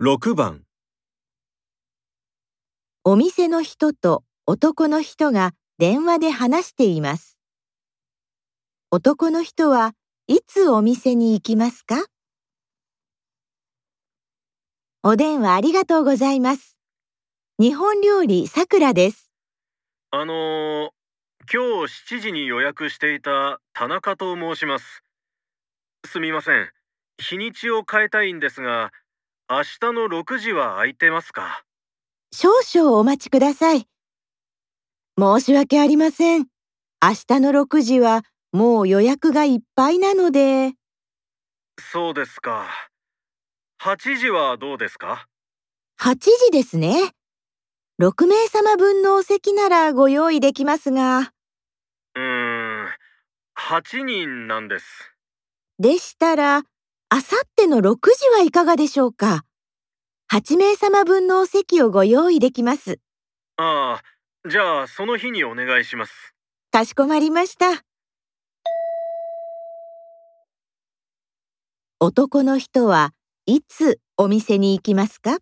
6番お店の人と男の人が電話で話しています。男の人はいつお店に行きますか？お電話ありがとうございます。日本料理さくらです。あのー、今日7時に予約していた田中と申します。すみません。日にちを変えたいんですが、明日の6時は空いてますか？少々お待ちください。申し訳ありません。明日の6時はもう予約がいっぱいなので、そうですか。8時はどうですか？8時ですね。6名様分のお席ならご用意できますが、うーん、8人なんです。でしたら、あさっての6時はいかがでしょうか？8名様分のお席をご用意できます。ああ、じゃあその日にお願いします。かしこまりました。男の人はいつお店に行きますか？